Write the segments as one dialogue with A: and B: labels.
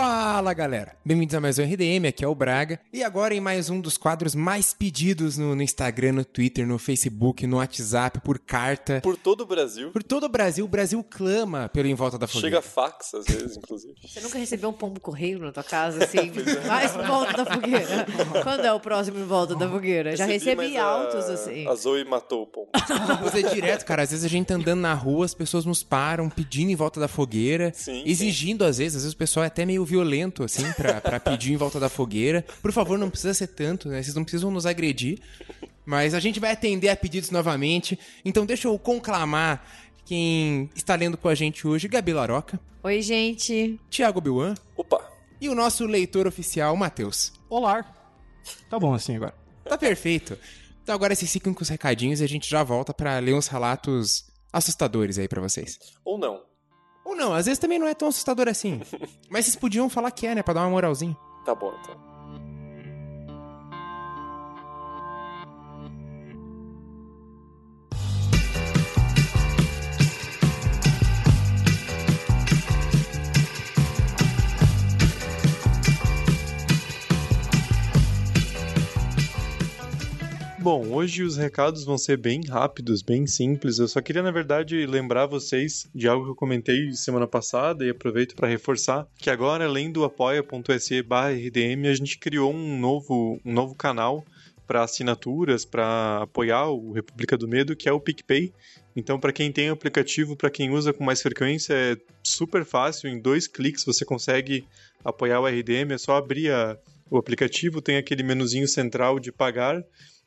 A: Fala galera, bem-vindos a mais um RDM, aqui é o Braga e agora em mais um dos quadros mais pedidos no, no, Instagram, no Twitter, no Facebook, no WhatsApp, por carta.
B: Por todo o Brasil.
A: Por todo o Brasil, o Brasil clama pelo Em Volta da Fogueira.
B: Chega fax às vezes, inclusive.
C: Você nunca recebeu um pombo correio na tua casa, assim, é. mais Em Volta da Fogueira? Quando é o próximo Em Volta da Fogueira? Já recebi altos,
B: a,
C: assim.
B: A Zoe matou o pombo.
A: Você é direto, cara, às vezes a gente tá andando na rua, as pessoas nos param pedindo Em Volta da Fogueira,
B: sim,
A: exigindo
B: sim.
A: às vezes, às vezes o pessoal é até meio violento, assim, pra, pra pedir em volta da fogueira. Por favor, não precisa ser tanto, né? Vocês não precisam nos agredir. Mas a gente vai atender a pedidos novamente. Então deixa eu conclamar quem está lendo com a gente hoje, Gabi Laroca.
C: Oi, gente.
A: Tiago Biuan.
B: Opa.
A: E o nosso leitor oficial, Matheus.
D: Olá. Tá bom assim agora.
A: Tá perfeito. Então agora vocês ficam com os recadinhos e a gente já volta para ler uns relatos assustadores aí para vocês.
B: Ou não.
A: Ou não, às vezes também não é tão assustador assim. Mas vocês podiam falar que é, né? Pra dar uma moralzinha.
B: Tá bom, então. Bom, hoje os recados vão ser bem rápidos, bem simples. Eu só queria, na verdade, lembrar vocês de algo que eu comentei semana passada e aproveito para reforçar que agora, além do apoia.se rdm, a gente criou um novo, um novo canal para assinaturas, para apoiar o República do Medo, que é o PicPay. Então, para quem tem o aplicativo, para quem usa com mais frequência, é super fácil. Em dois cliques você consegue apoiar o RDM. É só abrir a, o aplicativo, tem aquele menuzinho central de pagar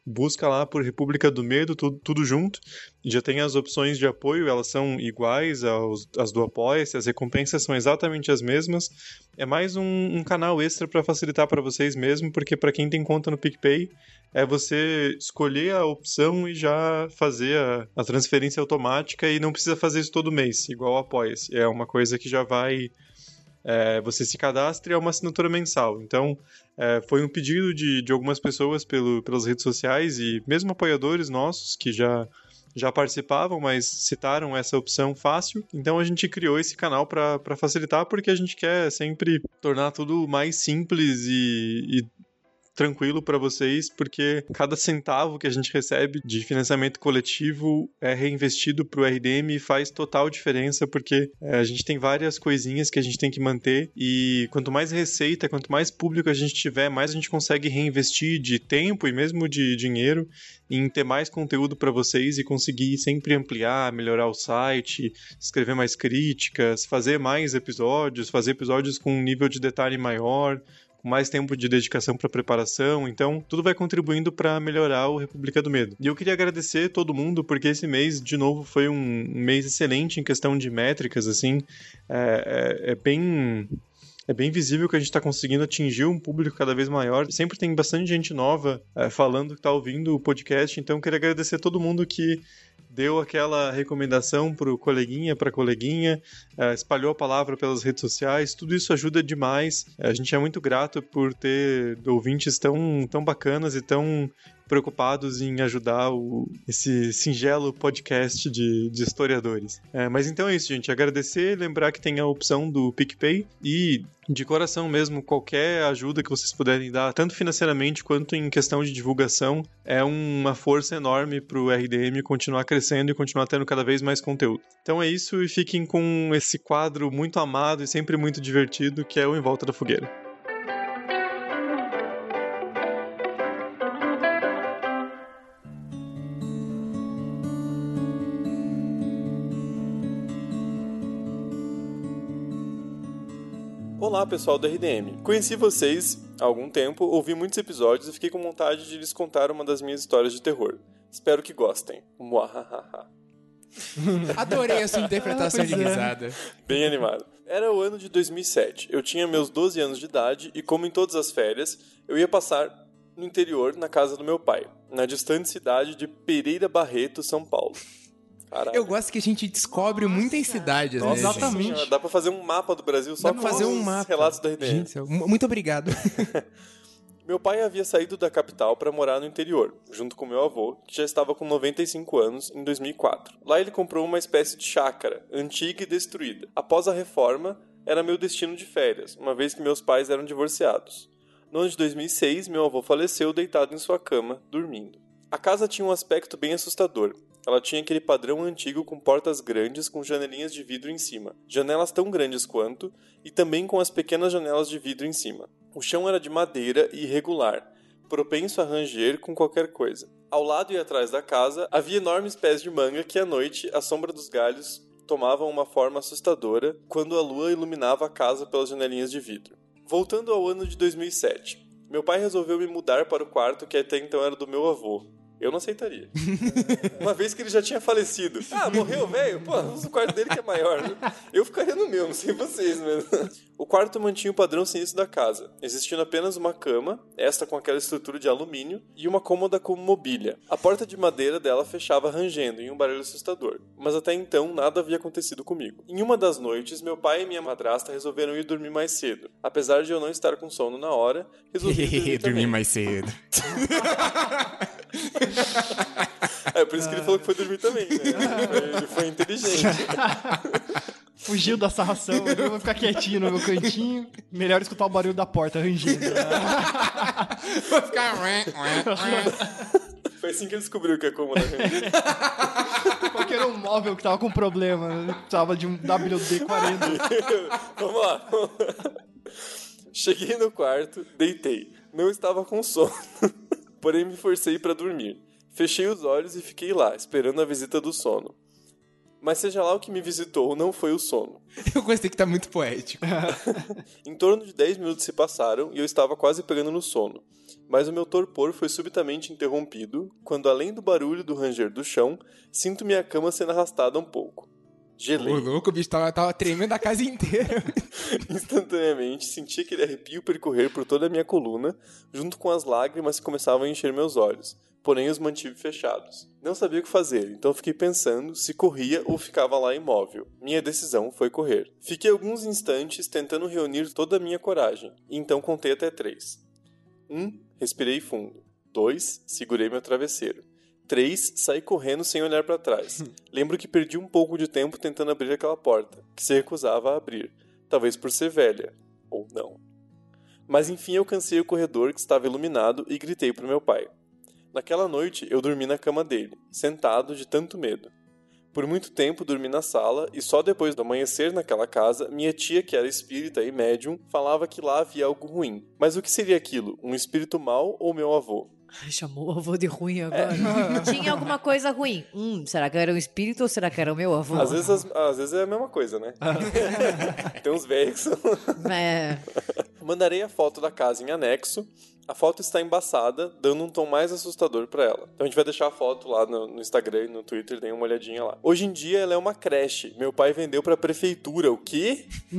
B: busca lá por República do Medo, tudo, tudo junto. Já tem as opções de apoio, elas são iguais aos, às do Apoia-se, as recompensas são exatamente as mesmas. É mais um, um canal extra para facilitar para vocês mesmo, porque para quem tem conta no PicPay, é você escolher a opção e já fazer a, a transferência automática e não precisa fazer isso todo mês, igual o Apoia-se. É uma coisa que já vai é, você se cadastra e é uma assinatura mensal. Então, é, foi um pedido de, de algumas pessoas pelo, pelas redes sociais e mesmo apoiadores nossos que já, já participavam, mas citaram essa opção fácil. Então, a gente criou esse canal para facilitar, porque a gente quer sempre tornar tudo mais simples e, e tranquilo para vocês, porque cada centavo que a gente recebe de financiamento coletivo é reinvestido para o RDM e faz total diferença, porque é, a gente tem várias coisinhas que a gente tem que manter e quanto mais receita, quanto mais público a gente tiver, mais a gente consegue reinvestir de tempo e mesmo de dinheiro em ter mais conteúdo para vocês e conseguir sempre ampliar, melhorar o site, escrever mais críticas, fazer mais episódios, fazer episódios com um nível de detalhe maior, com mais tempo de dedicação para preparação, então tudo vai contribuindo para melhorar o República do Medo. E eu queria agradecer todo mundo porque esse mês, de novo, foi um mês excelente em questão de métricas, assim, é, é, é bem é bem visível que a gente está conseguindo atingir um público cada vez maior. Sempre tem bastante gente nova é, falando que está ouvindo o podcast, então queria agradecer a todo mundo que deu aquela recomendação pro coleguinha, pra coleguinha, uh, espalhou a palavra pelas redes sociais, tudo isso ajuda demais. A gente é muito grato por ter ouvintes tão, tão bacanas e tão preocupados em ajudar o, esse singelo podcast de, de historiadores. É, mas então é isso, gente. Agradecer, lembrar que tem a opção do PicPay e de coração mesmo, qualquer ajuda que vocês puderem dar, tanto financeiramente quanto em questão de divulgação, é uma força enorme para o RDM continuar crescendo e continuar tendo cada vez mais conteúdo. Então é isso e fiquem com esse quadro muito amado e sempre muito divertido que é o Em Volta da Fogueira. Olá pessoal do RDM. Conheci vocês há algum tempo, ouvi muitos episódios e fiquei com vontade de lhes contar uma das minhas histórias de terror. Espero que gostem. Muahaha.
A: Adorei a sua interpretação de risada.
B: Bem animado. Era o ano de 2007. Eu tinha meus 12 anos de idade e, como em todas as férias, eu ia passar no interior, na casa do meu pai, na distante cidade de Pereira Barreto, São Paulo.
A: Caralho. Eu gosto que a gente descobre Nossa. muitas cidades.
B: Nossa, né, exatamente. Gente? Dá pra fazer um mapa do Brasil só
A: Dá com fazer um mapa.
B: relatos da RDM.
A: Gente, muito obrigado.
B: meu pai havia saído da capital para morar no interior, junto com meu avô, que já estava com 95 anos em 2004. Lá ele comprou uma espécie de chácara, antiga e destruída. Após a reforma, era meu destino de férias, uma vez que meus pais eram divorciados. No ano de 2006, meu avô faleceu deitado em sua cama, dormindo. A casa tinha um aspecto bem assustador. Ela tinha aquele padrão antigo com portas grandes com janelinhas de vidro em cima, janelas tão grandes quanto, e também com as pequenas janelas de vidro em cima. O chão era de madeira e irregular, propenso a ranger com qualquer coisa. Ao lado e atrás da casa havia enormes pés de manga que à noite, à sombra dos galhos, tomavam uma forma assustadora quando a lua iluminava a casa pelas janelinhas de vidro. Voltando ao ano de 2007, meu pai resolveu me mudar para o quarto que até então era do meu avô. Eu não aceitaria. Uma vez que ele já tinha falecido. Ah, morreu, velho? Pô, usa o quarto dele que é maior. Né? Eu ficaria no meu, não sei vocês mesmo. O quarto mantinha o padrão sinistro da casa, existindo apenas uma cama, esta com aquela estrutura de alumínio, e uma cômoda com mobília. A porta de madeira dela fechava rangendo em um barulho assustador. Mas até então nada havia acontecido comigo. Em uma das noites, meu pai e minha madrasta resolveram ir dormir mais cedo. Apesar de eu não estar com sono na hora, resolvi dormir,
A: dormir mais cedo.
B: É por isso que ele falou que foi dormir também, né? Ele foi inteligente.
D: Fugiu da sarração, eu vou ficar quietinho no meu cantinho. Melhor escutar o barulho da porta rangendo.
A: Vou ficar.
B: Foi assim que ele descobriu que é cômoda.
D: Porque era um móvel que tava com problema. Tava de um WD-40.
B: Vamos lá. Cheguei no quarto, deitei. Não estava com sono, porém me forcei para dormir. Fechei os olhos e fiquei lá, esperando a visita do sono. Mas seja lá o que me visitou, não foi o sono.
A: Eu gostei que tá muito poético.
B: em torno de 10 minutos se passaram e eu estava quase pegando no sono. Mas o meu torpor foi subitamente interrompido quando, além do barulho do ranger do chão, sinto minha cama sendo arrastada um pouco. Gelei.
A: O louco, o bicho tava, tava tremendo a casa inteira.
B: Instantaneamente, senti aquele arrepio percorrer por toda a minha coluna, junto com as lágrimas que começavam a encher meus olhos porém os mantive fechados. Não sabia o que fazer, então fiquei pensando se corria ou ficava lá imóvel. Minha decisão foi correr. Fiquei alguns instantes tentando reunir toda a minha coragem, e então contei até três. Um, respirei fundo. Dois, segurei meu travesseiro. Três, saí correndo sem olhar para trás. Lembro que perdi um pouco de tempo tentando abrir aquela porta, que se recusava a abrir, talvez por ser velha, ou não. Mas enfim eu cansei o corredor que estava iluminado e gritei para meu pai. Naquela noite eu dormi na cama dele, sentado de tanto medo. Por muito tempo dormi na sala e só depois do amanhecer naquela casa, minha tia, que era espírita e médium, falava que lá havia algo ruim. Mas o que seria aquilo? Um espírito mau ou meu avô?
C: Chamou o avô de ruim agora. É. Tinha alguma coisa ruim. Hum, será que era um espírito ou será que era o meu avô?
B: Às vezes, às vezes é a mesma coisa, né? Tem uns velhos.
C: É.
B: Mandarei a foto da casa em anexo a foto está embaçada, dando um tom mais assustador para ela. Então a gente vai deixar a foto lá no, no Instagram e no Twitter, deem uma olhadinha lá. Hoje em dia ela é uma creche. Meu pai vendeu pra prefeitura. O quê?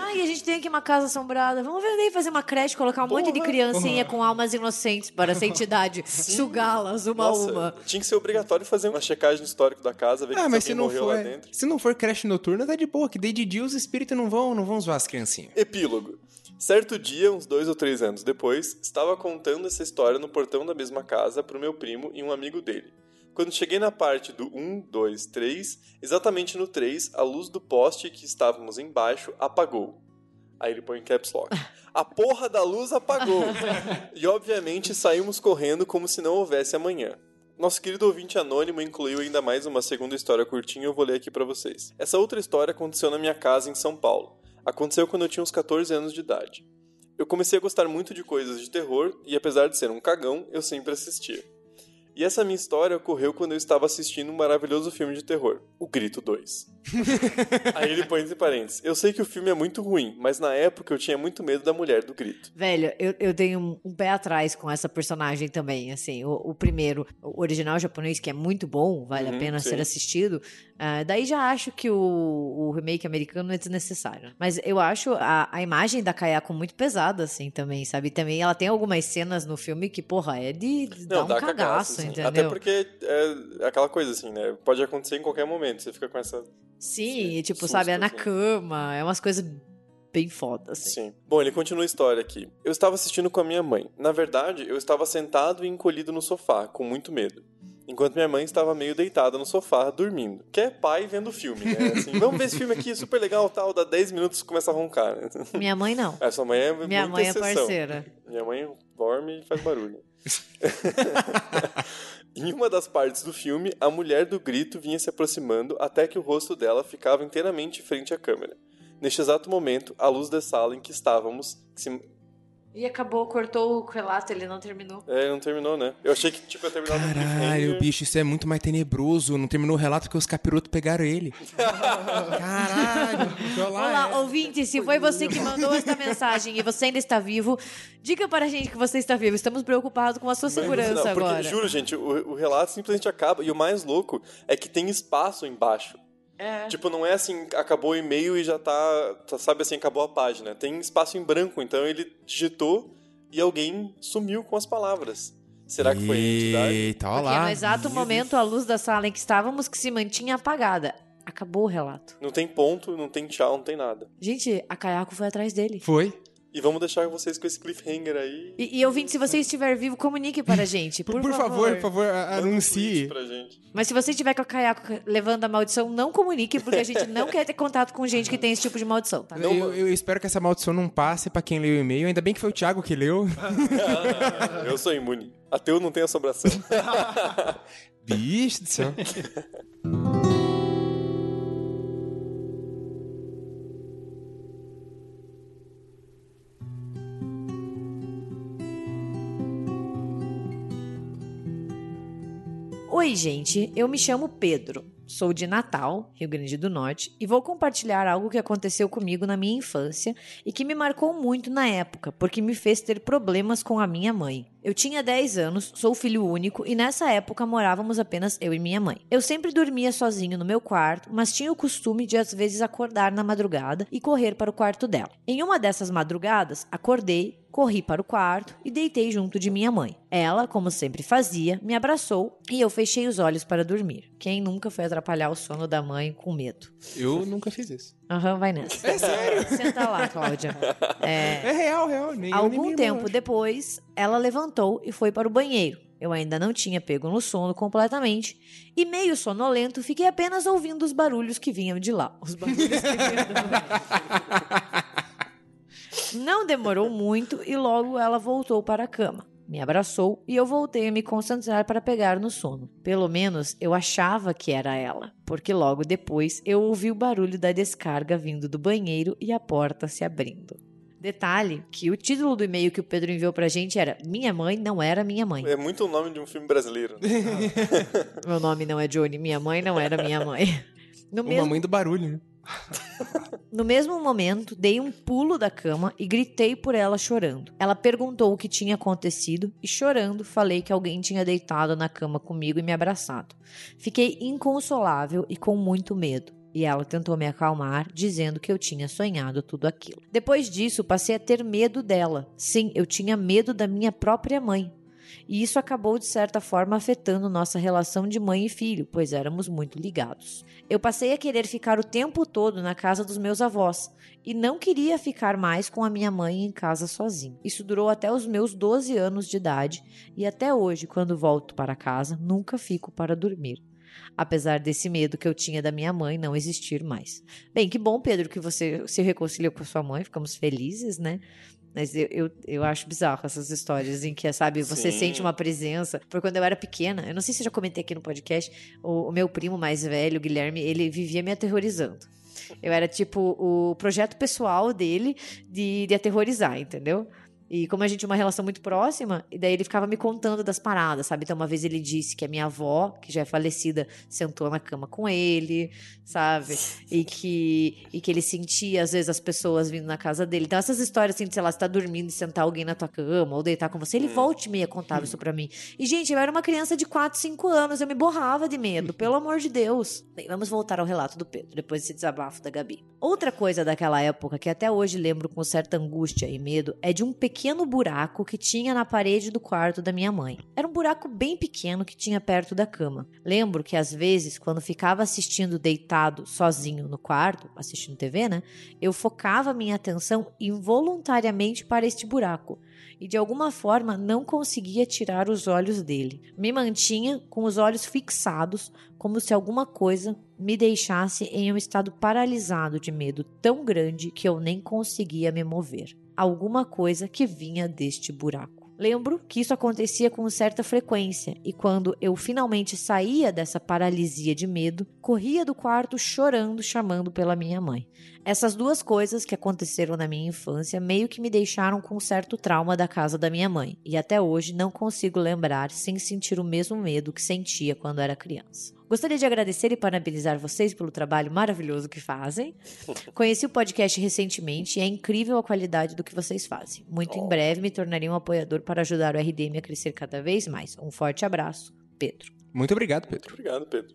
C: Ai, a gente tem aqui uma casa assombrada. Vamos vender e fazer uma creche, colocar um Porra. monte de criancinha com almas inocentes para essa entidade sugá-las uma a uma.
B: Tinha que ser obrigatório fazer uma checagem histórica da casa, ver ah, mas se não for,
A: Se não for creche noturna, tá de boa, que desde dia os espíritos não vão, não vão zoar as criancinhas.
B: Epílogo. Certo dia, uns dois ou três anos depois, estava contando essa história no portão da mesma casa para o meu primo e um amigo dele. Quando cheguei na parte do 1, 2, 3, exatamente no 3, a luz do poste que estávamos embaixo apagou. Aí ele põe em caps lock. A porra da luz apagou! E obviamente saímos correndo como se não houvesse amanhã. Nosso querido ouvinte anônimo incluiu ainda mais uma segunda história curtinha, eu vou ler aqui para vocês. Essa outra história aconteceu na minha casa em São Paulo. Aconteceu quando eu tinha uns 14 anos de idade. Eu comecei a gostar muito de coisas de terror e, apesar de ser um cagão, eu sempre assistia. E essa minha história ocorreu quando eu estava assistindo um maravilhoso filme de terror, O Grito 2. Aí ele põe entre parênteses. Eu sei que o filme é muito ruim, mas na época eu tinha muito medo da mulher do grito.
C: Velho, eu, eu tenho um, um pé atrás com essa personagem também, assim. O, o, primeiro, o original japonês, que é muito bom, vale uhum, a pena sim. ser assistido. Uh, daí já acho que o, o, remake americano é desnecessário. Mas eu acho a, a imagem da Kayako muito pesada, assim, também, sabe? Também ela tem algumas cenas no filme que, porra, é de, de Não, dar um cagaço, cagaço entendeu?
B: Até porque é aquela coisa assim, né? Pode acontecer em qualquer momento. Você fica com essa.
C: Sim, tipo, susto, sabe, é na assim. cama, é umas coisas bem foda, assim.
B: Sim. Bom, ele continua a história aqui. Eu estava assistindo com a minha mãe. Na verdade, eu estava sentado e encolhido no sofá, com muito medo. enquanto minha mãe estava meio deitada no sofá, dormindo. Que é pai vendo filme, né? Assim, vamos ver esse filme aqui, super legal, tal, dá 10 minutos e começa a roncar. Né?
C: Minha mãe não.
B: A sua mãe é
C: Minha mãe é
B: exceção.
C: parceira.
B: Minha mãe dorme e faz barulho. em uma das partes do filme, a mulher do grito vinha se aproximando até que o rosto dela ficava inteiramente frente à câmera. Neste exato momento, a luz da sala em que estávamos. que se-
C: E acabou, cortou o relato, ele não terminou.
B: É, não terminou, né? Eu achei que tipo, ia terminar no
A: Caralho,
B: cliffhanger.
A: bicho, isso é muito mais tenebroso. Não terminou o relato que os capirotos pegaram ele. Caralho, olha lá,
C: Olá,
A: é.
C: ouvinte, se foi você que mandou esta mensagem e você ainda está vivo, diga para a gente que você está vivo. Estamos preocupados com a sua segurança
B: final- porque,
C: agora.
B: Juro, gente, o, o relato simplesmente acaba. E o mais louco é que tem espaço embaixo.
C: É.
B: Tipo, não é assim, acabou o e-mail e já tá, tá, sabe assim, acabou a página. Tem espaço em branco, então ele digitou e alguém sumiu com as palavras. Será que foi a entidade?
A: Eita, olha
C: Porque
A: lá.
C: no exato momento a luz da sala em que estávamos que se mantinha apagada. Acabou o relato.
B: Não tem ponto, não tem tchau, não tem nada.
C: Gente, a Kayako foi atrás dele.
A: Foi.
B: E vamos deixar vocês com esse cliffhanger aí.
C: E, e ouvinte, se você estiver vivo, comunique para a gente, por,
A: Por, favor, por favor,
B: um
A: anuncie.
B: tweet pra gente.
C: Mas se você estiver com a Kayako levando a maldição, não comunique, porque a gente não quer ter contato com gente que tem esse tipo de maldição, tá?
B: Não,
A: eu, eu espero que essa maldição não passe pra quem leu o e-mail. Ainda bem que foi o Thiago que leu.
B: Eu sou imune. Ateu não tem assombração.
A: Bicho do céu.
C: Oi, gente. Eu me chamo Pedro. Sou de Natal, Rio Grande do Norte, e vou compartilhar algo que aconteceu comigo na minha infância e que me marcou muito na época, porque me fez ter problemas com a minha mãe. Eu tinha 10 anos, sou filho único e nessa época morávamos apenas eu e minha mãe. Eu sempre dormia sozinho no meu quarto, mas tinha o costume de às vezes acordar na madrugada e correr para o quarto dela. Em uma dessas madrugadas, acordei, corri para o quarto e deitei junto de minha mãe. Ela, como sempre fazia, me abraçou e eu fechei os olhos para dormir. Quem nunca foi atrapalhar o sono da mãe com medo?
A: Eu nunca fiz isso.
C: Aham, vai nessa. É sério? Senta lá, Cláudia. É,
A: É real, real. Nem
C: Algum tempo depois, ela levantou e foi para o banheiro. Eu ainda não tinha pego no sono completamente e, meio sonolento, fiquei apenas ouvindo os barulhos que vinham de lá. Os barulhos que vinham do banheiro. Não demorou muito e logo ela voltou para a cama. Me abraçou e eu voltei a me concentrar para pegar no sono. Pelo menos eu achava que era ela, porque logo depois eu ouvi o barulho da descarga vindo do banheiro e a porta se abrindo. Detalhe que o título do e-mail que o Pedro enviou pra gente era Minha mãe não era minha mãe.
B: É muito o nome de um filme brasileiro. né?
C: Meu nome não é Johnny, minha mãe não era minha mãe. No
A: Uma
C: mesmo,
A: mãe do barulho, né?
C: No mesmo momento, dei um pulo da cama e gritei por ela chorando. Ela perguntou o que tinha acontecido e, chorando, falei que alguém tinha deitado na cama comigo e me abraçado. Fiquei inconsolável e com muito medo. E ela tentou me acalmar, dizendo que eu tinha sonhado tudo aquilo. Depois disso, passei a ter medo dela. Sim, eu tinha medo da minha própria mãe. E isso acabou, de certa forma, afetando nossa relação de mãe e filho, pois éramos muito ligados. Eu passei a querer ficar o tempo todo na casa dos meus avós e não queria ficar mais com a minha mãe em casa sozinho. Isso durou até os meus 12 anos de idade e até hoje, quando volto para casa, nunca fico para dormir. Apesar desse medo que eu tinha da minha mãe não existir mais. Bem, que bom, Pedro, que você se reconciliou com a sua mãe, ficamos felizes, né? Mas eu, eu, eu acho bizarro essas histórias em que, sabe, você
B: Sim.
C: sente uma presença. Porque quando eu era pequena, eu não sei se eu já comentei aqui no podcast, o, o meu primo mais velho, o Guilherme, ele vivia me aterrorizando. Eu era tipo o projeto pessoal dele de, de aterrorizar, entendeu? E como a gente tinha uma relação muito próxima, e daí ele ficava me contando das paradas, sabe? Então, uma vez ele disse que a minha avó, que já é falecida, sentou na cama com ele, sabe? E que, e que ele sentia, às vezes, as pessoas vindo na casa dele. Então, essas histórias, assim, de, sei lá, você tá dormindo e sentar alguém na tua cama, ou deitar com você, ele volta e meia contava isso pra mim. E, gente, eu era uma criança de 4, 5 anos, eu me borrava de medo, pelo amor de Deus. Bem, vamos voltar ao relato do Pedro, depois desse desabafo da Gabi. Outra coisa daquela época que até hoje lembro com certa angústia e medo é de um pequeno pequeno buraco que tinha na parede do quarto da minha mãe. Era um buraco bem pequeno que tinha perto da cama. Lembro que às vezes, quando ficava assistindo deitado sozinho no quarto, assistindo TV, né? Eu focava minha atenção involuntariamente para este buraco e de alguma forma não conseguia tirar os olhos dele. Me mantinha com os olhos fixados, como se alguma coisa me deixasse em um estado paralisado de medo tão grande que eu nem conseguia me mover. Alguma coisa que vinha deste buraco. Lembro que isso acontecia com certa frequência e quando eu finalmente saía dessa paralisia de medo, corria do quarto chorando, chamando pela minha mãe. Essas duas coisas que aconteceram na minha infância meio que me deixaram com certo trauma da casa da minha mãe e até hoje não consigo lembrar sem sentir o mesmo medo que sentia quando era criança. Gostaria de agradecer e parabenizar vocês pelo trabalho maravilhoso que fazem. Conheci o podcast recentemente e é incrível a qualidade do que vocês fazem. Muito em breve me tornarei um apoiador para ajudar o RDM a crescer cada vez mais. Um forte abraço, Pedro.
A: Muito obrigado, Pedro.
B: Obrigado, Pedro.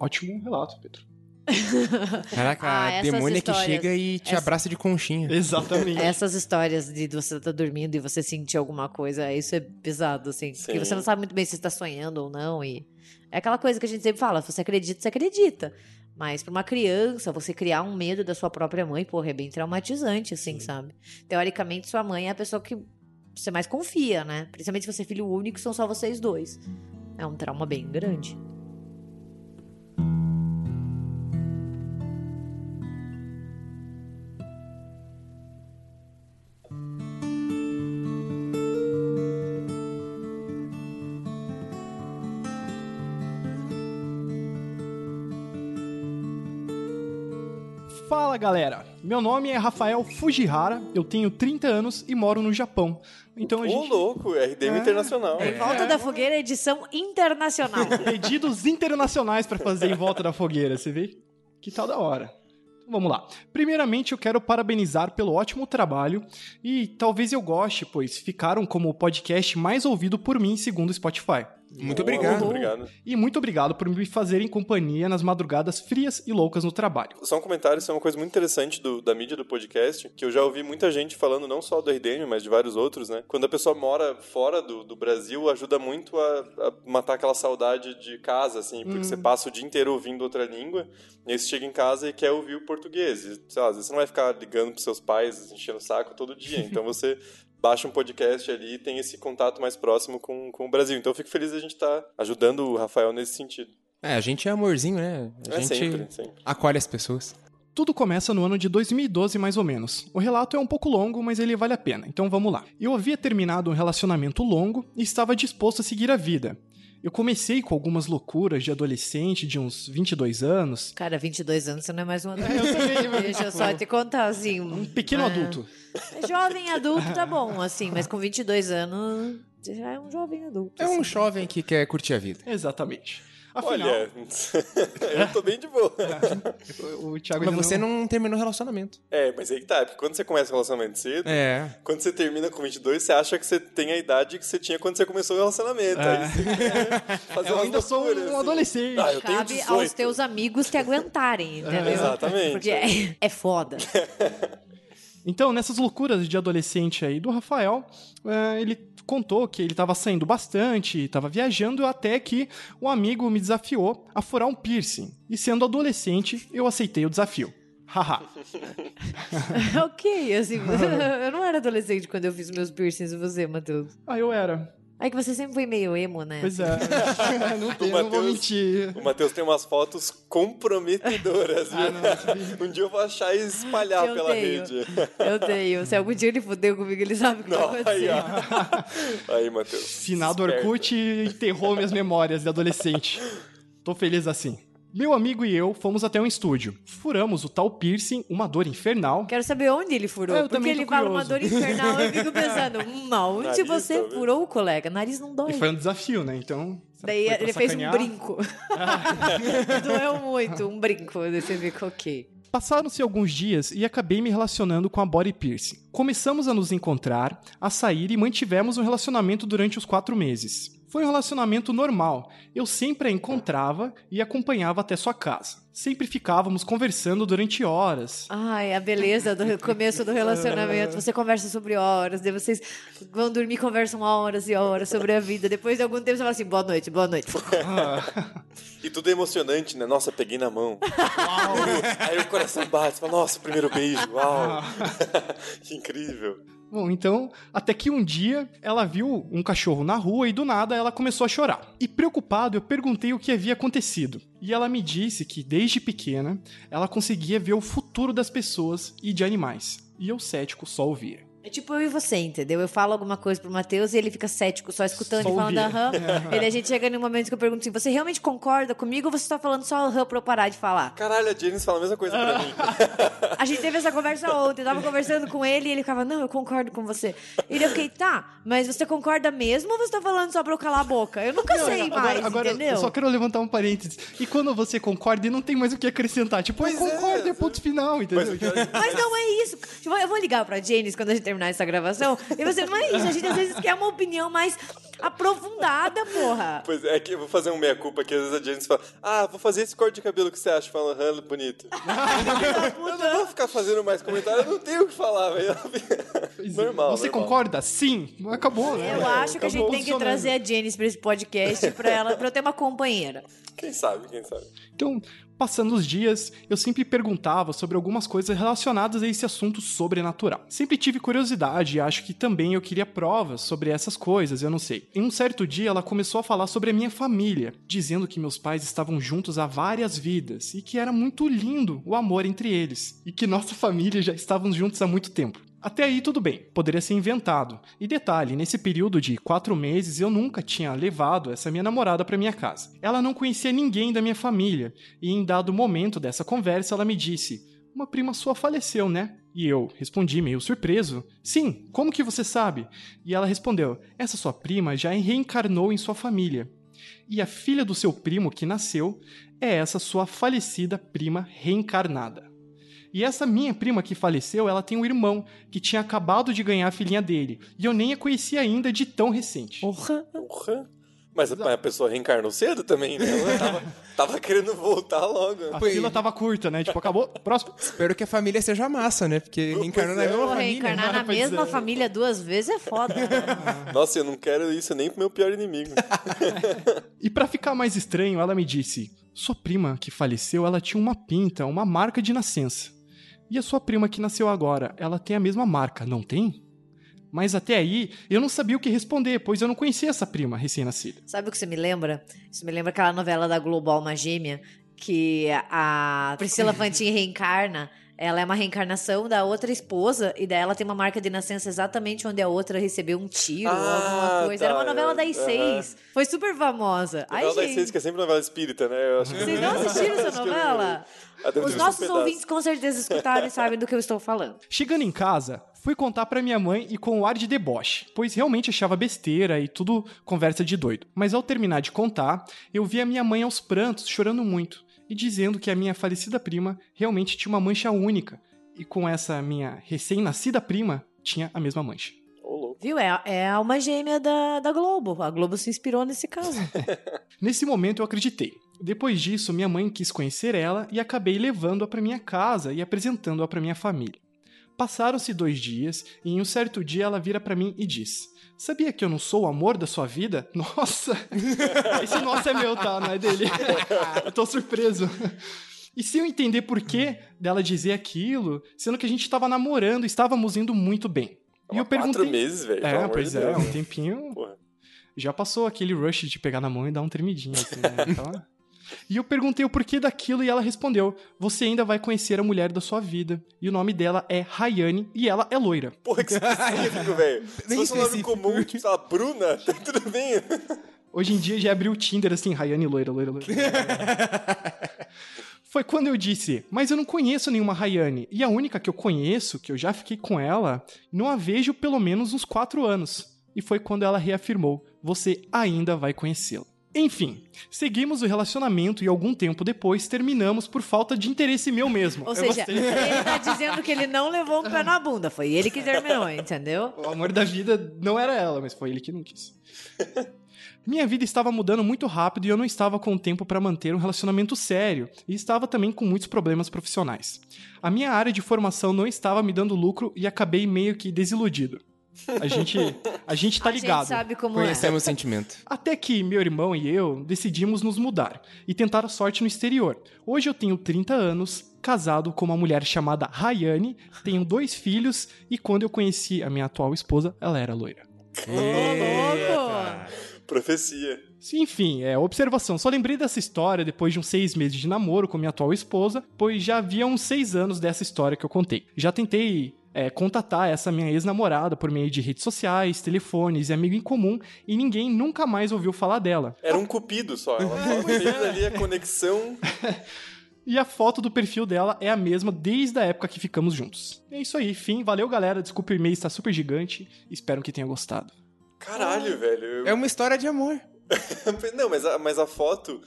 E: Ótimo relato, Pedro.
A: Caraca,
C: Ah,
A: a demônia
C: histórias-
A: que chega e te
C: essa-
A: abraça de conchinha.
D: Exatamente.
C: Essas histórias de você estar dormindo e você sentir alguma coisa, isso é pesado, assim. Porque
B: Sim.
C: você não sabe muito bem se está sonhando ou não. E é aquela coisa que a gente sempre fala: se você acredita, você acredita. Mas para uma criança, você criar um medo da sua própria mãe, porra, é bem traumatizante, assim, sabe? Teoricamente, sua mãe é a pessoa que você mais confia, né? Principalmente se você é filho único, são só vocês dois. É um trauma bem grande.
D: Fala galera, meu nome é Rafael Fujihara, eu tenho 30 anos e moro no Japão. Então a
B: Ô,
D: gente.
B: louco, RDM Internacional.
C: Em Volta da Fogueira, edição internacional.
D: Pedidos internacionais pra fazer em volta da fogueira, você vê? Que tal da hora. Então, Vamos lá. Primeiramente, eu quero parabenizar pelo ótimo trabalho e talvez eu goste, pois ficaram como o podcast mais ouvido por mim, segundo o Spotify.
A: Muito obrigado.
B: Obrigado.
D: E muito obrigado por me fazerem companhia nas madrugadas frias e loucas no trabalho.
B: Só um comentário, isso é uma coisa muito interessante do- da mídia do podcast, que eu já ouvi muita gente falando, não só do RDM, mas de vários outros, né? Quando a pessoa mora fora do, do Brasil, ajuda muito a, a matar aquela saudade de casa, assim, porque você passa o dia inteiro ouvindo outra língua, e aí você chega em casa e quer ouvir o português. E, sei lá, às vezes você não vai ficar ligando pros seus pais, enchendo o saco todo dia. Então você baixa um podcast ali e tem esse contato mais próximo com, com o Brasil. Então eu fico feliz de a gente estar ajudando o Rafael nesse sentido.
A: É, a gente é amorzinho, né? A
B: É
A: gente
B: sempre, sempre.
A: acolhe as pessoas.
D: Tudo começa no ano de 2012, mais ou menos. O relato é um pouco longo, mas ele vale a pena, então vamos lá. Eu havia terminado um relacionamento longo e estava disposto a seguir a vida. Eu comecei com algumas loucuras de adolescente de uns 22 anos.
C: Cara, 22 anos, você não é mais um adulto.
D: eu
C: Deixa eu só te contar, assim.
D: Um pequeno
C: é,
D: adulto.
C: Jovem adulto tá bom, assim, mas com 22 anos você já é um jovem adulto.
A: É um
C: assim.
A: jovem que quer curtir a vida.
D: Exatamente. Afinal,
B: Olha, eu tô bem de boa.
D: o, o Thiago
A: Mas você não terminou o relacionamento.
B: É, mas aí que tá, porque quando você começa o relacionamento cedo,
A: É.
B: quando você termina com 22, você acha que você tem a idade que você tinha quando você começou o relacionamento. Aí você fazer
D: Eu ainda sou um
B: assim.
D: adolescente.
B: Ah, eu tenho
C: Cabe
B: 18.
C: aos teus amigos te aguentarem, entendeu?
B: exatamente.
C: Porque é, é foda.
D: Então, nessas loucuras de adolescente aí do Rafael, eh, ele contou que ele estava saindo bastante, estava viajando, até que um amigo me desafiou a furar um piercing. E sendo adolescente, eu aceitei o desafio. Haha.
C: ok, assim, eu não era adolescente quando eu fiz meus piercings e você, Matheus.
D: ah, eu era.
C: É que você sempre foi meio emo, né?
D: Pois é. não, tem, não vou mentir.
B: O Matheus tem umas fotos comprometedoras, viu? um dia eu vou achar e espalhar
C: Eu
B: pela
C: tenho.
B: rede.
C: Eu tenho. Se algum dia ele fudeu comigo, ele sabe o que tá
B: Não, aí,
C: acontecendo.
B: ó. Aí, Matheus.
D: Finado
B: Esperto.
D: Orkut enterrou minhas memórias de adolescente. Tô feliz assim. Meu amigo e eu fomos até um estúdio. Furamos o tal piercing, uma dor infernal.
C: Quero saber onde ele furou.
D: É, eu
C: porque
D: também
C: ele fala uma dor infernal. Eu fico pensando, hum, aonde
B: Nariz,
C: você
B: talvez.
C: furou, colega? Nariz não dói.
D: E foi um desafio, né? Então.
C: Daí ele fez um
D: sacanear.
C: brinco. Doeu muito, um brinco. Você fica ok.
D: Passaram-se alguns dias e acabei me relacionando com a body piercing. Começamos a nos encontrar, a sair e mantivemos um relacionamento durante os quatro meses. Foi um relacionamento normal. Eu sempre a encontrava e acompanhava até sua casa. Sempre ficávamos conversando durante horas.
C: Ai, a beleza do começo do relacionamento. Você conversa sobre horas, daí vocês vão dormir conversam horas e horas sobre a vida. Depois de algum tempo você fala assim, boa noite, boa noite.
B: E tudo é emocionante, né? Nossa, peguei na mão. Aí o coração bate, fala, nossa, primeiro beijo, uau. que incrível.
D: Bom, então, até que um dia ela viu um cachorro na rua e do nada ela começou a chorar. E preocupado, eu perguntei o que havia acontecido. E ela me disse que desde pequena ela conseguia ver o futuro das pessoas e de animais. E eu cético só ouvia.
C: É tipo eu e você, entendeu? Eu falo alguma coisa pro Matheus e ele fica cético, só escutando
D: Só
C: e falando aham. Ele a gente chega num momento que eu pergunto assim: você realmente concorda comigo ou você tá falando só aham pra eu parar de falar?
B: Caralho, a Janice fala a mesma coisa pra mim.
C: A gente teve essa conversa ontem, eu tava conversando com ele e ele ficava, não, eu concordo com você. E daí eu fiquei, tá, mas você concorda mesmo ou você tá falando só pra eu calar a boca? Eu nunca sei
D: agora,
C: mais,
D: agora
C: entendeu?
D: eu só quero levantar um parênteses. E quando você concorda e não tem mais o que acrescentar, tipo, eu
B: Pois é,
D: concordo, é, ponto final, entendeu?
B: Mas,
C: Mas não é isso. Tipo, eu vou ligar pra Janice quando a gente terminar essa gravação. E você, isso. A gente às vezes quer uma opinião mais aprofundada, porra.
B: Pois é, que eu vou fazer um meia-culpa que às vezes a Janice fala, ah, vou fazer esse corte de cabelo que você acha? Fala, aham, bonito. eu não vou ficar fazendo mais comentário, eu não tenho o que falar, velho. normal,
D: Você
B: normal.
D: concorda? Sim. Acabou. né?
C: Eu acho que a gente tem que trazer a Janice pra esse podcast pra, ela, pra eu ter uma companheira.
B: Quem sabe, quem sabe.
D: Então, passando os dias, eu sempre perguntava sobre algumas coisas relacionadas a esse assunto sobrenatural. Sempre tive curiosidade e acho que também eu queria provas sobre essas coisas, eu não sei. Em um certo dia, ela começou a falar sobre a minha família, dizendo que meus pais estavam juntos há várias vidas e que era muito lindo o amor entre eles, e que nossa família já estavam juntos há muito tempo. Até aí tudo bem, poderia ser inventado. E detalhe, nesse período de quatro meses eu nunca tinha levado essa minha namorada para minha casa. Ela não conhecia ninguém da minha família, e em dado momento dessa conversa ela me disse: Uma prima sua faleceu, né? E eu respondi meio surpreso: Sim, como que você sabe? E ela respondeu: Essa sua prima já reencarnou em sua família. E a filha do seu primo que nasceu é essa sua falecida prima reencarnada. E essa minha prima que faleceu, ela tem um irmão que tinha acabado de ganhar a filhinha dele. E eu nem a conhecia ainda de tão recente.
C: Porra.
B: Porra. Mas a, a pessoa reencarnou cedo também, né? Ela tava, tava querendo voltar logo.
D: A fila tava curta, né? Tipo, acabou. Próximo.
A: Espero que a família seja massa, né? Porque reencarnou na
B: é.
A: mesma família.
C: reencarnar na mesma
D: é.
C: família duas vezes é foda.
B: Nossa, eu não quero isso nem pro meu pior inimigo.
D: E pra ficar mais estranho, ela me disse: Sua prima que faleceu, ela tinha uma pinta, uma marca de nascença. E a sua prima que nasceu agora, ela tem a mesma marca, não tem? Mas até aí, eu não sabia o que responder, pois eu não conhecia essa prima recém-nascida.
C: Sabe o que você me lembra? Isso me lembra aquela novela da Globo Alma Gêmea, que a Priscila Fantin reencarna. Ela é uma reencarnação da outra esposa, e daí ela tem uma marca de nascença exatamente onde a outra recebeu um tiro ou
B: Ah,
C: alguma coisa. Era uma
B: tá,
C: novela das seis. Foi super famosa. Ai,
B: Novela das
C: gente.
B: seis, que é sempre novela espírita, né? Eu acho que
C: Vocês não assistiram essa
B: Acho que eu-
C: novela? Os
B: um
C: nossos
B: pedaço.
C: ouvintes com certeza escutaram e sabem do que eu estou falando.
D: Chegando em casa, fui contar pra minha mãe e com um ar de deboche, pois realmente achava besteira e tudo conversa de doido. Mas ao terminar de contar, eu vi a minha mãe aos prantos, chorando muito, e dizendo que a minha falecida prima realmente tinha uma mancha única, e com essa minha recém-nascida prima tinha a mesma mancha.
C: Viu? É, a- é a alma gêmea da, da Globo. A Globo se inspirou nesse caso.
D: Nesse momento eu acreditei. Depois disso, minha mãe quis conhecer ela e acabei levando-a para minha casa e apresentando-a para minha família. Passaram-se dois dias e em um certo dia ela vira para mim e diz: Sabia que eu não sou o amor da sua vida? Nossa! Esse nossa é meu, tá? Não é dele. eu tô surpreso. E se eu entender por que dela dizer aquilo, sendo que a gente estava namorando estávamos indo muito bem. E eu perguntei.
B: Quatro meses, velho.
D: É, pois é,
B: Deus.
D: um tempinho.
B: Porra.
D: Já passou aquele rush de pegar na mão e dar um tremidinho, assim, né? Então, E eu perguntei o porquê daquilo e ela respondeu: Você ainda vai conhecer a mulher da sua vida. E o nome dela é Rayane e ela é loira.
B: Porra, que específico, velho. Se fosse um nome comum, tipo, sei lá, Bruna, tá tudo bem.
D: Hoje em dia já abriu o Tinder assim, Rayane loira, loira, loira. Foi quando eu disse, mas eu não conheço nenhuma Rayane. E a única que eu conheço, que eu já fiquei com ela, não a vejo pelo menos uns quatro anos. E foi quando ela reafirmou, você ainda vai conhecê-la. Enfim, seguimos o relacionamento e algum tempo depois terminamos por falta de interesse meu mesmo.
C: Ou
D: Eu
C: seja,
D: gostei.
C: ele tá dizendo que ele não levou um pé na bunda. Foi ele que terminou, entendeu?
D: O amor da vida não era ela, mas foi ele que não quis. Minha vida estava mudando muito rápido e eu não estava com tempo para manter um relacionamento sério e estava também com muitos problemas profissionais. A minha área de formação não estava me dando lucro e acabei meio que desiludido. A gente, a gente tá
C: A
D: ligado.
C: gente sabe como é.
A: Conhecemos o sentimento.
D: Até que meu irmão e eu decidimos nos mudar e tentar a sorte no exterior. Hoje eu tenho 30 anos, casado com uma mulher chamada Rayane, tenho dois filhos e quando eu conheci a minha atual esposa, ela era loira.
C: louco!
B: Profecia.
D: Enfim, é observação. Só lembrei dessa história depois de uns seis meses de namoro com minha atual esposa, pois já havia uns seis anos dessa história que eu contei. Já tentei é, contatar essa minha ex-namorada por meio de redes sociais, telefones e amigo em comum, e ninguém nunca mais ouviu falar dela.
B: Era um cupido só. Ela só fez ali a conexão.
D: E a foto do perfil dela é a mesma desde a época que ficamos juntos. É isso aí, fim. Valeu, galera. Desculpa o e-mail está super gigante. Espero que tenha gostado.
B: Caralho, velho. Eu-
A: É uma história de amor.
B: Não, mas a, mas a foto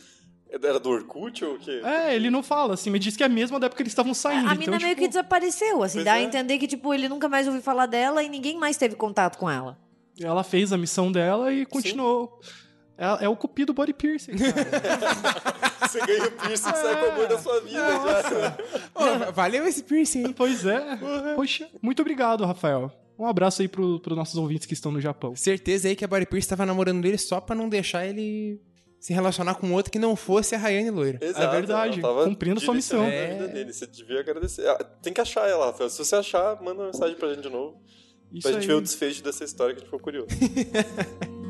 B: era do Orkut ou o quê?
D: É, ele não fala, assim, me diz que é a mesma da época que eles estavam saindo.
C: A
D: então,
C: mina meio
D: tipo,
C: que desapareceu, assim,
B: Pois
C: dá a
B: é.
C: entender que, tipo, ele nunca mais ouviu falar dela e ninguém mais teve contato com ela.
D: Ela fez a missão dela e continuou. É, é o cupido body piercing, cara.
B: Você ganha o piercing e sai com o amor da sua vida.
A: Ô, valeu esse piercing, hein?
D: pois é. Poxa, muito obrigado, Rafael. Um abraço aí pro, pros nossos ouvintes que estão no Japão.
A: Certeza aí que a Body Pierce tava namorando dele só pra não deixar ele se relacionar com outro que não fosse a Rayane loira.
B: Exato,
D: verdade,
B: ela tava
D: cumprindo sua missão.
B: a vida dele. Você devia agradecer. Ah, tem que achar ela, Rafael. Se você achar, manda uma mensagem pra gente de novo.
D: Isso
B: pra gente
D: aí.
B: ver o desfecho dessa história que a gente ficou curioso.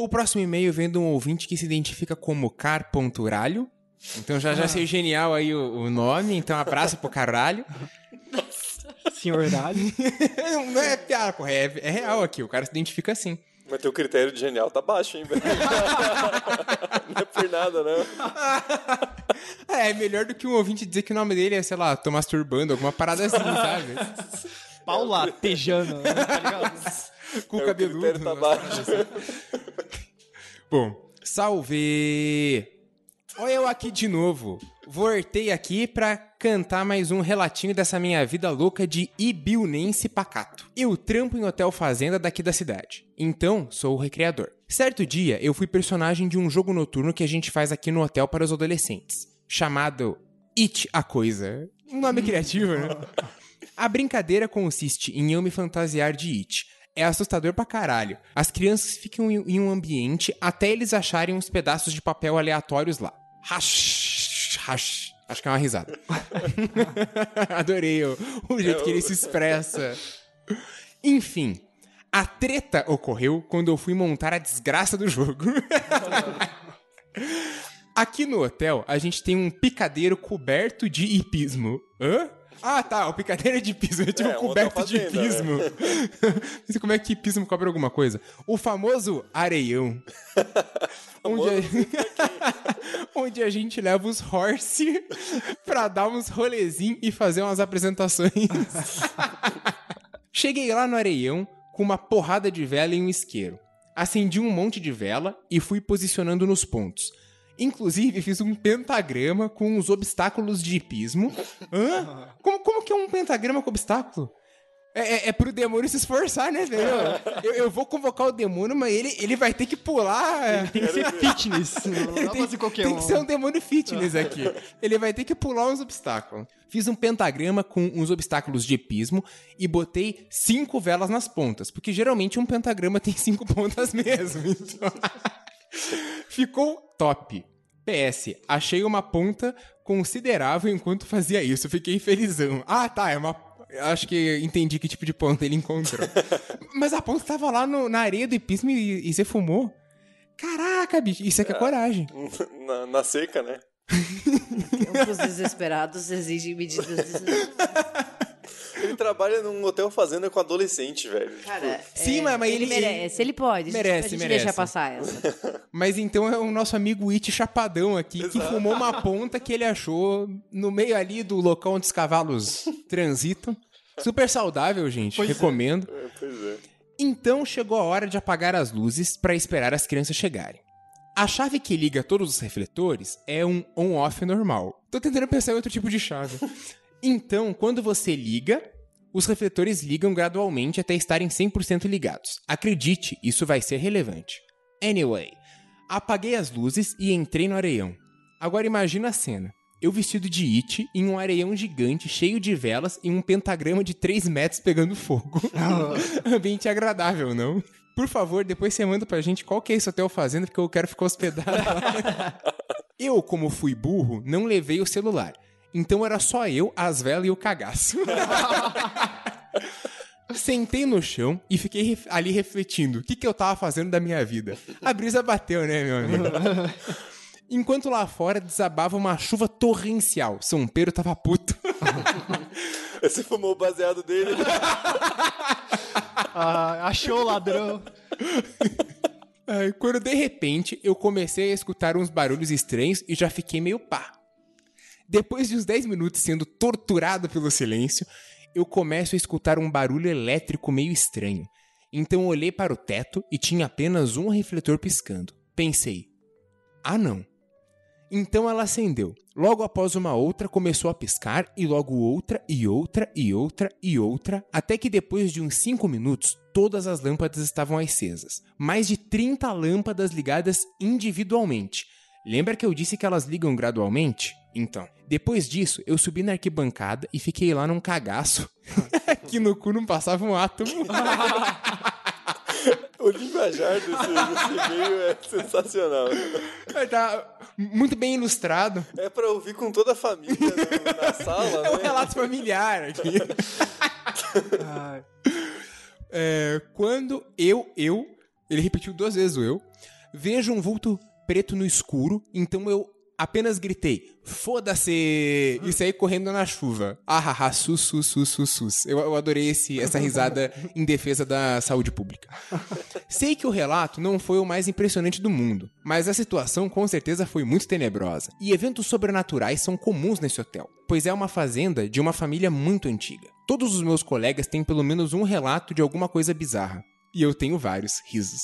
A: O próximo e-mail vem de um ouvinte que se identifica como car.ralho. Então já já sei genial aí o, o nome, então abraço pro caralho.
D: Senhor Dali.
A: Não é piada, porra, é, é real aqui, o cara se identifica assim.
B: Mas teu critério de genial tá baixo, hein, velho? não é por nada, não.
A: É, é melhor do que um ouvinte dizer que o nome dele é, sei lá, tô masturbando, alguma parada assim, sabe?
D: Paula Tejana, tá ligado?
A: Com o
B: É, o
A: cabeludo.
B: critério tá baixo.
A: Bom, salve! Olha eu aqui de novo. Voltei aqui pra cantar mais um relatinho dessa minha vida louca de ibilnense pacato. Eu trampo em hotel fazenda daqui da cidade. Então, sou o recreador. Certo dia, eu fui personagem de um jogo noturno que a gente faz aqui no hotel para os adolescentes. Chamado It a Coisa. Um nome criativo, né? A brincadeira consiste em eu me fantasiar de It. É assustador pra caralho. As crianças ficam em um ambiente até eles acharem uns pedaços de papel aleatórios lá. Hash, hash. Acho que é uma risada. Adorei o, o jeito que ele se expressa. Enfim, a treta ocorreu quando eu fui montar a desgraça do jogo. Aqui no hotel, a gente tem um picadeiro coberto de hipismo. Hã? Ah, tá, o picadeiro é de hipismo. Eu tive
B: É,
A: um coberto
B: hotel
A: de
B: fazenda, né?
A: hipismo. Não sei como é que hipismo cobre alguma coisa. O famoso areião. onde, a... onde a gente leva os horse pra dar uns rolezinhos e fazer umas apresentações. Cheguei lá no areião com uma porrada de vela e um isqueiro. Acendi um monte de vela e fui posicionando nos pontos. Inclusive, fiz um pentagrama com os obstáculos de hipismo. Hã? Como, como que é um pentagrama com obstáculo? É, é, é pro demônio se esforçar, né, velho? Eu, eu vou convocar o demônio, mas ele, ele vai ter que pular.
D: Tem que ser fitness. Não dá pra
A: Tem,
D: qualquer
A: tem
D: um.
A: que ser um demônio fitness aqui. Ele vai ter que pular uns obstáculos. Fiz um pentagrama com uns obstáculos de epismo e botei cinco velas nas pontas, porque geralmente um pentagrama tem cinco pontas mesmo. Então... Ficou top. PS, achei uma ponta considerável enquanto fazia isso. Fiquei felizão. Ah, tá, é uma. Acho que entendi que tipo de ponta ele encontrou. Mas a ponta tava lá no- na areia do epismo e, e você fumou? Caraca, bicho, isso aqui é coragem.
B: Na, na seca, né?
C: Tempos desesperados exigem medidas desesperadas.
B: Trabalha num hotel fazenda com adolescente, velho.
C: Cara,
A: Sim,
C: é,
A: mas- mas
C: ele,
A: ele-
C: merece, ele pode.
A: Merece,
C: a gente
A: merece.
C: deixa passar essa.
A: Mas então é o nosso amigo It Chapadão aqui, que fumou uma ponta que ele achou no meio ali do local onde os cavalos transitam. Super saudável, gente. Recomendo.
B: É, pois é.
A: Então chegou a hora de apagar as luzes para esperar as crianças chegarem. A chave que liga todos os refletores é um on-off normal. Tô tentando pensar em outro tipo de chave. Então, quando você liga, os refletores ligam gradualmente até estarem 100% ligados. Acredite, isso vai ser relevante. Anyway, apaguei as luzes e entrei no areião. Agora imagina a cena. Eu vestido de It em um areião gigante cheio de velas e um pentagrama de 3 metros pegando fogo. Ambiente agradável, não? Por favor, depois você manda pra gente qual que é esse hotel fazenda, porque eu quero ficar hospedado lá. eu, como fui burro, não levei o celular. Então era só eu, as velas e o cagaço. Sentei no chão e fiquei ref- ali refletindo o que, que eu tava fazendo da minha vida. A brisa bateu, né, meu amigo? Enquanto lá fora desabava uma chuva torrencial. São Pedro tava puto.
B: Você fumou o baseado dele.
D: Ah, achou o ladrão.
A: Quando de repente eu comecei a escutar uns barulhos estranhos e já fiquei meio pá. Depois de uns 10 minutos sendo torturado pelo silêncio, eu começo a escutar um barulho elétrico meio estranho. Então olhei para o teto e tinha apenas um refletor piscando. Pensei, ah não. Então ela acendeu. Logo após uma outra começou a piscar e logo outra e outra e outra e outra, até que depois de uns 5 minutos todas as lâmpadas estavam acesas. Mais de 30 lâmpadas ligadas individualmente. Lembra que eu disse que elas ligam gradualmente? Então, depois disso, eu subi na arquibancada e fiquei lá num cagaço. que no cu não passava um átomo.
B: O linguajar desse, desse e-mail é sensacional.
A: tá muito bem ilustrado.
B: É pra ouvir com toda a família na, na sala,
A: É um
B: né?
A: relato familiar aqui. É, quando eu, eu, ele repetiu duas vezes o eu, vejo um vulto preto no escuro, então eu apenas gritei, foda-se! E saí correndo na chuva. Ah, sus, sus, sus, sus, sus. Eu, eu adorei esse, essa risada em defesa da saúde pública. Sei que o relato não foi o mais impressionante do mundo, mas a situação com certeza foi muito tenebrosa. E eventos sobrenaturais são comuns nesse hotel, pois é uma fazenda de uma família muito antiga. Todos os meus colegas têm pelo menos um relato de alguma coisa bizarra. E eu tenho vários risos.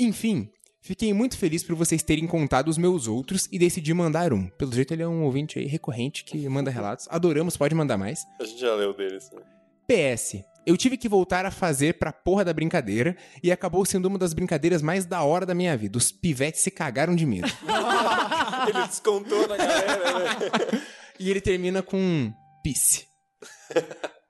A: Enfim, fiquei muito feliz por vocês terem contado os meus outros e decidi mandar um. Pelo jeito ele é um ouvinte aí recorrente que manda relatos. Adoramos, pode mandar mais.
B: A gente já leu deles. Né?
A: PS. Eu tive que voltar a fazer pra porra da brincadeira e acabou sendo uma das brincadeiras mais da hora da minha vida. Os pivetes se cagaram de medo.
B: Ele descontou na galera, né?
A: e ele termina com um pisse.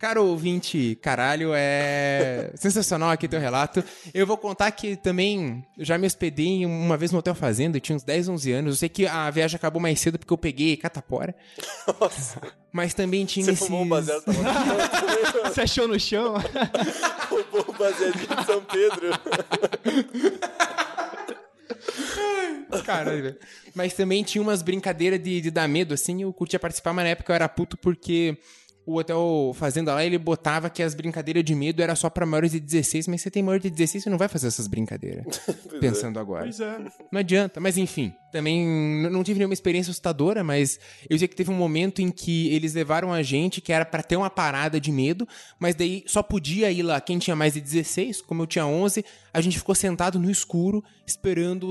A: Cara, ouvinte, caralho, é sensacional aqui teu relato. Eu vou contar que também já me hospedei uma vez no Hotel Fazenda, eu tinha uns 10, 11 anos. Eu sei que a viagem acabou mais cedo porque eu peguei catapora.
B: Nossa,
A: Mas também tinha
B: você
A: esses...
B: fumou um baseado, tava
D: Você achou no chão?
B: roubou o baseadinho de São Pedro.
A: Caralho, velho. Mas também tinha umas brincadeiras de, de dar medo, assim, eu curtia participar, mas na época eu era puto porque o hotel Fazenda lá, ele botava que as brincadeiras de medo era só pra maiores de 16, mas você tem maior de 16, você não vai fazer essas brincadeiras. pensando agora.
D: Pois é.
A: Não adianta, mas enfim. Também não tive nenhuma experiência assustadora, mas eu sei que teve um momento em que eles levaram a gente que era pra ter uma parada de medo, mas daí só podia ir lá quem tinha mais de 16, como eu tinha 11, a gente ficou sentado no escuro esperando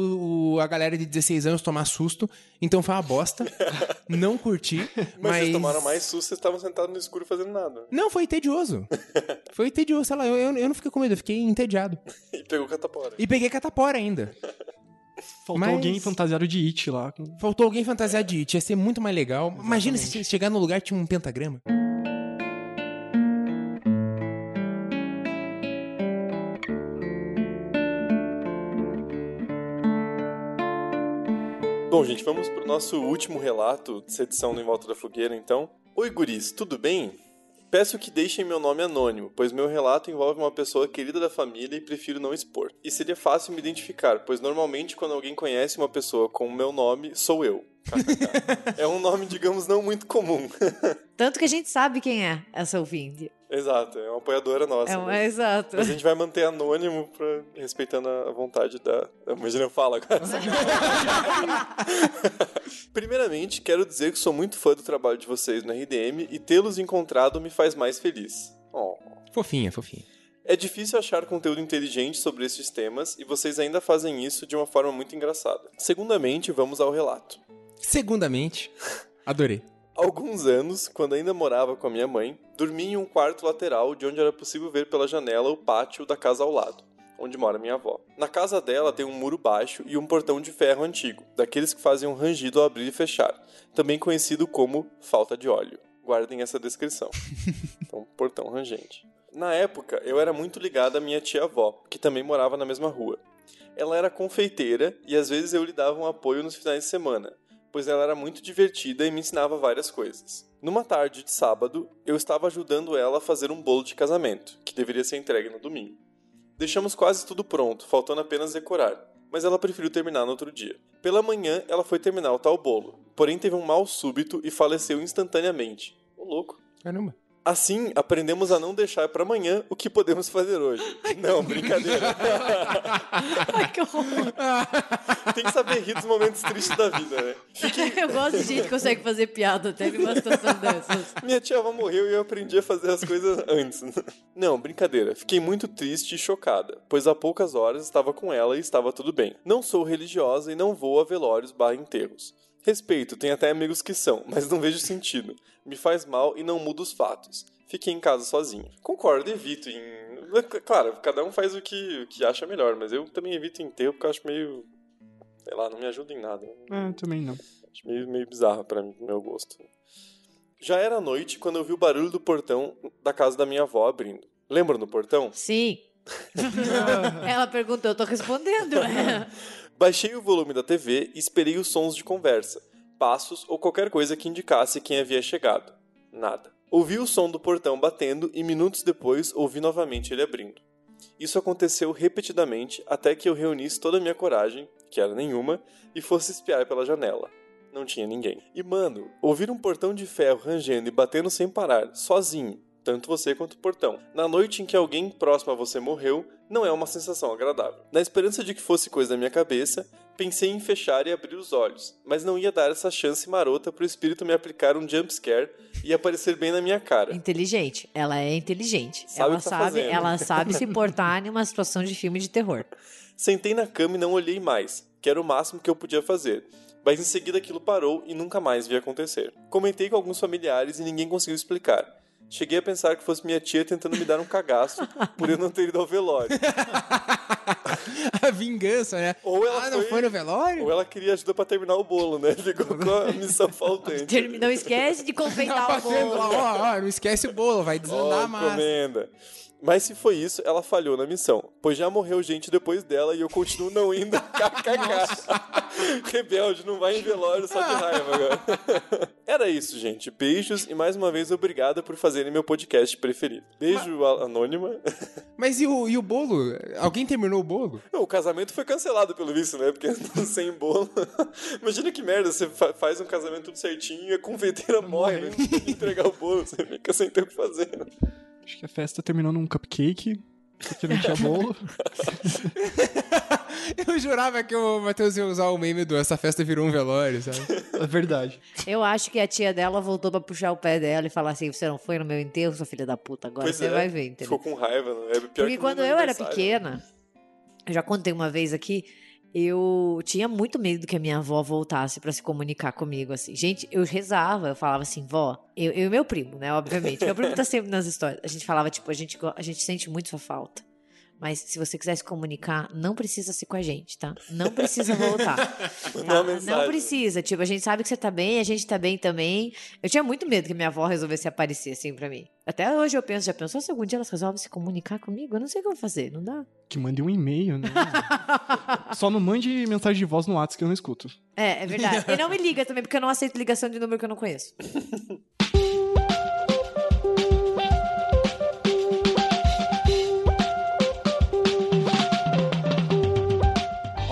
A: o- a galera de 16 anos tomar susto. Então foi uma bosta. não curti,
B: Mas,
A: mas,
B: vocês tomaram mais susto, vocês estavam sentados no escuro fazendo nada.
A: Não, foi tedioso. foi tedioso, sei lá, eu, eu, eu não fiquei com medo, eu fiquei entediado.
B: E pegou catapora.
A: E peguei catapora ainda.
D: Faltou
A: Mas-
D: alguém fantasiado de It lá.
A: Faltou alguém fantasiar de It, ia ser muito mais legal. Imagina se chegar no lugar e tinha um pentagrama.
B: Bom, gente, vamos pro nosso último relato dessa edição do Em Volta da Fogueira, então. Oi, guris, tudo bem? Peço que deixem meu nome anônimo, pois meu relato envolve uma pessoa querida da família e prefiro não expor. E seria fácil me identificar, pois normalmente quando alguém conhece uma pessoa com o meu nome, sou eu. É um nome, digamos, não muito comum.
C: Tanto que a gente sabe quem é essa ouvinte.
B: Exato, é uma apoiadora nossa.
C: É, um,
B: né?
C: é exato.
B: Mas a gente vai manter anônimo pra, respeitando a vontade da. Imagina eu falo agora. Primeiramente, quero dizer que sou muito fã do trabalho de vocês no RDM e tê-los encontrado me faz mais feliz. Oh.
A: Fofinha, fofinha.
B: É difícil achar conteúdo inteligente sobre esses temas e vocês ainda fazem isso de uma forma muito engraçada. Segundamente, vamos ao relato.
A: Segundamente, adorei.
B: Alguns anos, quando ainda morava com a minha mãe, dormi em um quarto lateral de onde era possível ver pela janela o pátio da casa ao lado, onde mora minha avó. Na casa dela tem um muro baixo e um portão de ferro antigo, daqueles que fazem um rangido ao abrir e fechar, também conhecido como falta de óleo. Guardem essa descrição. Então, portão rangente. Na época, eu era muito ligado à minha tia-avó, que também morava na mesma rua. Ela era confeiteira e às vezes eu lhe dava um apoio nos finais de semana, pois ela era muito divertida e me ensinava várias coisas. Numa tarde de sábado, eu estava ajudando ela a fazer um bolo de casamento, que deveria ser entregue no domingo. Deixamos quase tudo pronto, faltando apenas decorar, mas ela preferiu terminar no outro dia. Pela manhã, ela foi terminar o tal bolo, porém teve um mal súbito e faleceu instantaneamente. Ô louco.
A: Caramba.
B: Assim, aprendemos a não deixar para amanhã o que podemos fazer hoje. Não, brincadeira.
C: Ai, que horror.
B: Tem que saber rir dos momentos tristes da vida, né?
C: Eu gosto de gente que consegue fazer piada até numa situação dessas.
B: Minha tia avó morreu e eu aprendi a fazer as coisas antes. Não, brincadeira. Fiquei muito triste e chocada, pois há poucas horas estava com ela e estava tudo bem. Não sou religiosa e não vou a velórios barra enterros. Respeito, tem até amigos que são, mas não vejo sentido. Me faz mal e não muda os fatos. Fiquei em casa sozinho. Concordo, evito em. Claro, cada um faz o que, o que acha melhor, mas eu também evito enterro porque eu acho meio. Sei lá, não me ajuda em nada.
D: É, também não.
B: Acho meio, meio bizarro para mim, pro meu gosto. Já era noite quando eu vi o barulho do portão da casa da minha avó abrindo. Lembra do portão?
C: Sim. Ela perguntou, eu tô respondendo.
B: Baixei o volume da TV e esperei os sons de conversa, passos ou qualquer coisa que indicasse quem havia chegado. Nada. Ouvi o som do portão batendo e minutos depois ouvi novamente ele abrindo. Isso aconteceu repetidamente até que eu reunisse toda a minha coragem, que era nenhuma, e fosse espiar pela janela. Não tinha ninguém. E mano, ouvir um portão de ferro rangendo e batendo sem parar, sozinho, tanto você quanto o portão, na noite em que alguém próximo a você morreu, não é uma sensação agradável. Na esperança de que fosse coisa da minha cabeça, pensei em fechar e abrir os olhos, mas não ia dar essa chance marota pro espírito me aplicar um jumpscare e aparecer bem na minha cara.
C: Inteligente. Ela é inteligente.
B: Sabe
C: ela
B: tá
C: sabe,
B: fazendo.
C: ela sabe se portar em uma situação de filme de terror.
B: Sentei na cama e não olhei mais, que era o máximo que eu podia fazer. Mas em seguida aquilo parou e nunca mais vi acontecer. Comentei com alguns familiares e ninguém conseguiu explicar. Cheguei a pensar que fosse minha tia tentando me dar um cagaço por eu não ter ido ao velório.
A: a vingança, né?
B: Ou ela
A: ah, não
B: foi-
A: foi no velório?
B: Ou ela queria ajuda pra terminar o bolo, né? Ficou com a missão faltante.
C: Não esquece de confeitar o bolo.
A: ó, ó, não esquece o bolo, vai desandar a massa.
B: encomenda. Mas se foi isso, ela falhou na missão, pois já morreu gente depois dela e eu continuo não indo. KKK. Rebelde, não vai em velório só de raiva agora. Era isso, gente. Beijos e mais uma vez obrigado por fazerem meu podcast preferido. Beijo, a- anônima.
A: Mas e o, e o bolo? Alguém terminou o bolo?
B: Não, o casamento foi cancelado pelo visto, né? Porque sem bolo. Imagina que merda, você fa- faz um casamento tudo certinho e a confeiteira morre, né? Tem que entregar o bolo, você fica sem ter o que fazer.
D: Acho que a festa terminou num cupcake, porque não tinha bolo.
A: Eu jurava que o Matheus ia usar o meme do essa festa virou um velório, sabe?
D: É verdade.
C: Eu acho que a tia dela voltou pra puxar o pé dela e falar assim: você não foi no meu enterro, sua filha da puta, agora
B: Pois
C: você
B: é,
C: vai ver, entendeu?
B: Ficou com raiva, né? É pior
C: Porque
B: que
C: quando eu era
B: aniversário.
C: pequena, eu já contei uma vez aqui, eu tinha muito medo que a minha avó voltasse pra se comunicar comigo, assim. Gente, eu rezava, eu falava assim, vó, eu, eu e meu primo, né, obviamente. Meu primo tá sempre nas histórias. A gente falava, tipo, a gente, a gente sente muito sua falta. Mas se você quiser se comunicar, não precisa ser com a gente, tá? Não precisa voltar. Tá? Não precisa. Tipo, a gente sabe que você tá bem, a gente tá bem também. Eu tinha muito medo que minha avó resolvesse aparecer assim pra mim. Até hoje eu penso, já pensou se algum dia elas resolvem se comunicar comigo? Eu não sei o que eu vou fazer, não dá?
D: Que mande um e-mail, né? Só não mande mensagem de voz no WhatsApp que eu não escuto.
C: É, é verdade. E não me liga também, porque eu não aceito ligação de número que eu não conheço.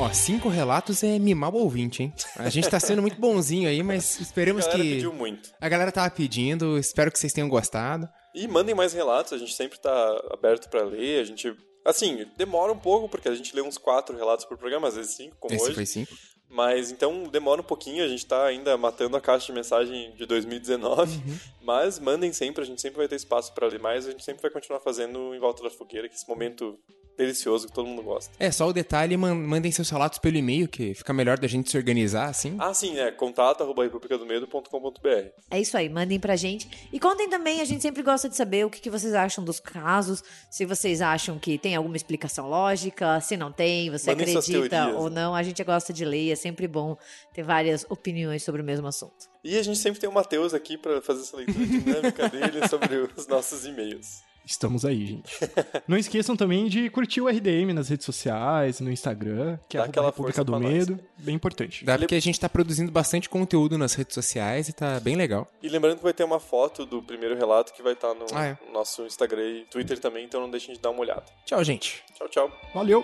A: Ó, cinco relatos é mimar o ouvinte, hein? A gente tá sendo muito bonzinho aí, mas
B: A
A: esperemos
B: galera
A: que.
B: pediu muito.
A: A galera tava pedindo, espero que vocês tenham gostado.
B: E mandem mais relatos, a gente sempre tá aberto pra ler, a gente... Assim, demora um pouco, porque a gente lê uns quatro relatos por programa, às vezes cinco, como
A: Esse
B: hoje.
A: foi cinco.
B: Mas então demora um pouquinho, a gente tá ainda matando a caixa de mensagem de 2019. Mas mandem sempre, a gente sempre vai ter espaço pra ler mais, a gente sempre vai continuar fazendo em volta da fogueira, que esse momento delicioso que todo mundo gosta.
A: É, só o detalhe, man- mandem seus relatos pelo e-mail, que fica melhor da gente se organizar, assim.
B: Ah, sim, é contato@republicadomedo.com.br.
C: É isso aí, mandem pra gente. E contem também, a gente sempre gosta de saber o que, que vocês acham dos casos, se vocês acham que tem alguma explicação lógica, se não tem, você
B: Mandem
C: acredita
B: teorias.
C: ou não. A gente gosta de ler, é sempre bom ter várias opiniões sobre o mesmo assunto.
B: E a gente sempre tem o Matheus aqui pra fazer essa leitura dinâmica dele sobre os nossos e-mails.
D: Estamos aí, gente. Não esqueçam também de curtir o RDM nas redes sociais, no Instagram, que é
B: Dá
D: arroba
B: aquela
D: República
B: força
D: do
B: pra nós.
D: Medo. Bem importante.
A: Dá porque a gente tá produzindo bastante conteúdo nas redes sociais e tá bem legal.
B: E lembrando que vai ter uma foto do primeiro relato que vai estar no
A: Ah, é.
B: nosso Instagram e Twitter também, então não deixem de dar uma olhada.
A: Tchau, gente.
B: Tchau, tchau.
D: Valeu!